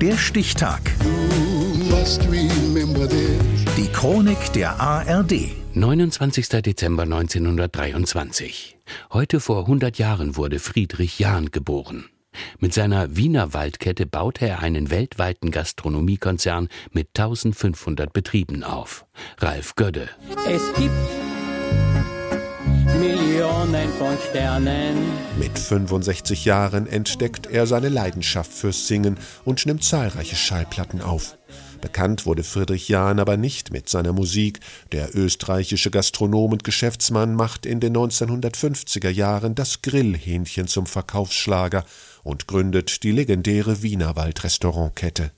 Der Stichtag. Die Chronik der ARD. 29. Dezember 1923. Heute vor 100 Jahren wurde Friedrich Jahn geboren. Mit seiner Wiener Waldkette baute er einen weltweiten Gastronomiekonzern mit 1500 Betrieben auf. Ralf Gödde. Es gibt Millionen von Sternen. Mit 65 Jahren entdeckt er seine Leidenschaft fürs Singen und nimmt zahlreiche Schallplatten auf. Bekannt wurde Friedrich Jahn aber nicht mit seiner Musik. Der österreichische Gastronom und Geschäftsmann macht in den 1950er Jahren das Grillhähnchen zum Verkaufsschlager und gründet die legendäre Wienerwald-Restaurantkette.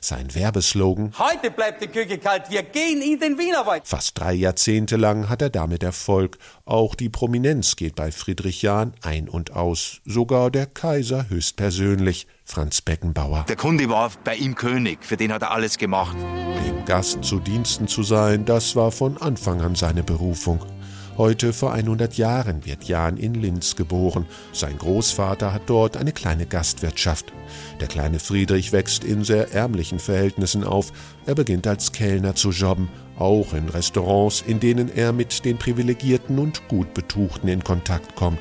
Sein Werbeslogan Heute bleibt die Küche kalt, wir gehen in den Wienerwald. Fast drei Jahrzehnte lang hat er damit Erfolg. Auch die Prominenz geht bei Friedrich Jahn ein und aus. Sogar der Kaiser höchstpersönlich, Franz Beckenbauer. Der Kunde war bei ihm König, für den hat er alles gemacht. Dem Gast zu Diensten zu sein, das war von Anfang an seine Berufung. Heute vor 100 Jahren wird Jan in Linz geboren. Sein Großvater hat dort eine kleine Gastwirtschaft. Der kleine Friedrich wächst in sehr ärmlichen Verhältnissen auf. Er beginnt als Kellner zu jobben, auch in Restaurants, in denen er mit den Privilegierten und gut Betuchten in Kontakt kommt.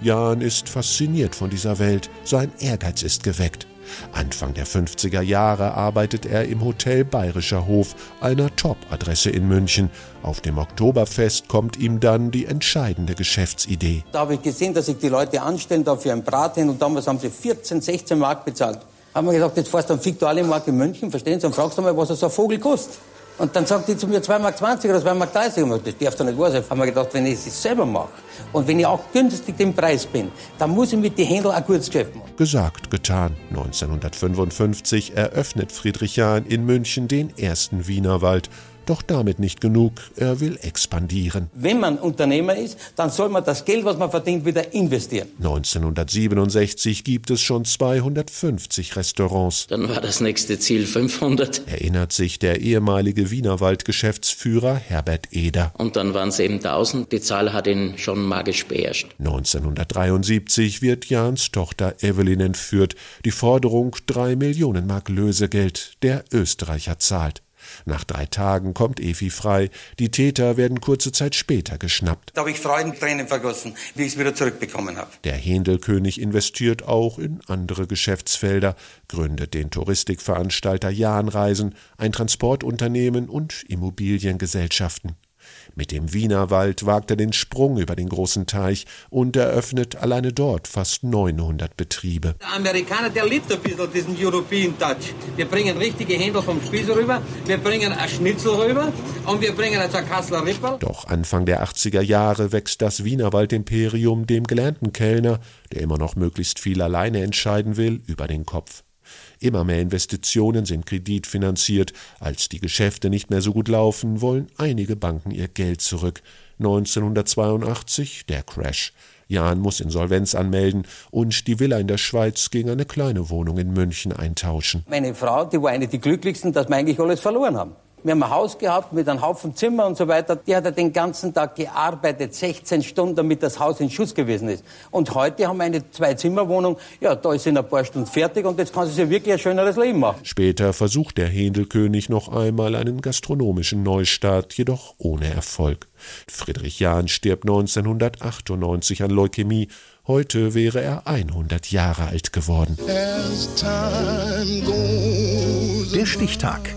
Jan ist fasziniert von dieser Welt, sein Ehrgeiz ist geweckt. Anfang der 50er Jahre arbeitet er im Hotel Bayerischer Hof, einer Top-Adresse in München. Auf dem Oktoberfest kommt ihm dann die entscheidende Geschäftsidee. Da habe ich gesehen, dass sich die Leute anstellen da für ein Braten und damals haben sie 14, 16 Mark bezahlt. Haben wir gesagt, jetzt fährst du am Viktualienmarkt in München, verstehen Sie, und fragst du mal, was so ein Vogel kostet. Und dann sagt die zu mir 2,20 Mark oder 2,30 Mark. Das darf doch nicht wahr sein. Haben wir gedacht, wenn ich es selber mache und wenn ich auch günstig den Preis bin, dann muss ich mit den Händlern ein gutes Geschäft machen. Gesagt, getan. 1955 eröffnet Friedrich Jahn in München den ersten Wienerwald doch damit nicht genug, er will expandieren. Wenn man Unternehmer ist, dann soll man das Geld, was man verdient, wieder investieren. 1967 gibt es schon 250 Restaurants. Dann war das nächste Ziel 500. Erinnert sich der ehemalige Wienerwald-Geschäftsführer Herbert Eder. Und dann waren es eben 1000. Die Zahl hat ihn schon magisch beherrscht. 1973 wird Jans Tochter Evelyn entführt. Die Forderung drei Millionen Mark Lösegeld. Der Österreicher zahlt. Nach drei Tagen kommt Evi frei. Die Täter werden kurze Zeit später geschnappt. Da habe ich Freudentränen vergossen, wie ich es wieder zurückbekommen habe. Der Händelkönig investiert auch in andere Geschäftsfelder, gründet den Touristikveranstalter Jahnreisen, ein Transportunternehmen und Immobiliengesellschaften. Mit dem Wienerwald wagt er den Sprung über den großen Teich und eröffnet alleine dort fast 900 Betriebe. Der Amerikaner, der liebt ein bisschen diesen European Touch. Wir bringen richtige Händel vom Spieß rüber, wir bringen ein Schnitzel rüber und wir bringen ein Kassler Ripperl. Doch Anfang der 80er Jahre wächst das Wienerwald-Imperium dem gelernten Kellner, der immer noch möglichst viel alleine entscheiden will, über den Kopf. Immer mehr Investitionen sind kreditfinanziert. Als die Geschäfte nicht mehr so gut laufen, wollen einige Banken ihr Geld zurück. 1982 der Crash. Jan muss Insolvenz anmelden und die Villa in der Schweiz gegen eine kleine Wohnung in München eintauschen. Meine Frau, die war eine der glücklichsten, dass wir eigentlich alles verloren haben. Wir haben ein Haus gehabt mit einem Haufen Zimmer und so weiter. Die hat er den ganzen Tag gearbeitet, 16 Stunden, damit das Haus in Schuss gewesen ist. Und heute haben wir eine Zwei-Zimmer-Wohnung. Ja, da ist sie in ein paar Stunden fertig und jetzt kann sie sich wirklich ein schöneres Leben machen. Später versucht der Händelkönig noch einmal einen gastronomischen Neustart, jedoch ohne Erfolg. Friedrich Jahn stirbt 1998 an Leukämie. Heute wäre er 100 Jahre alt geworden. Der Stichtag.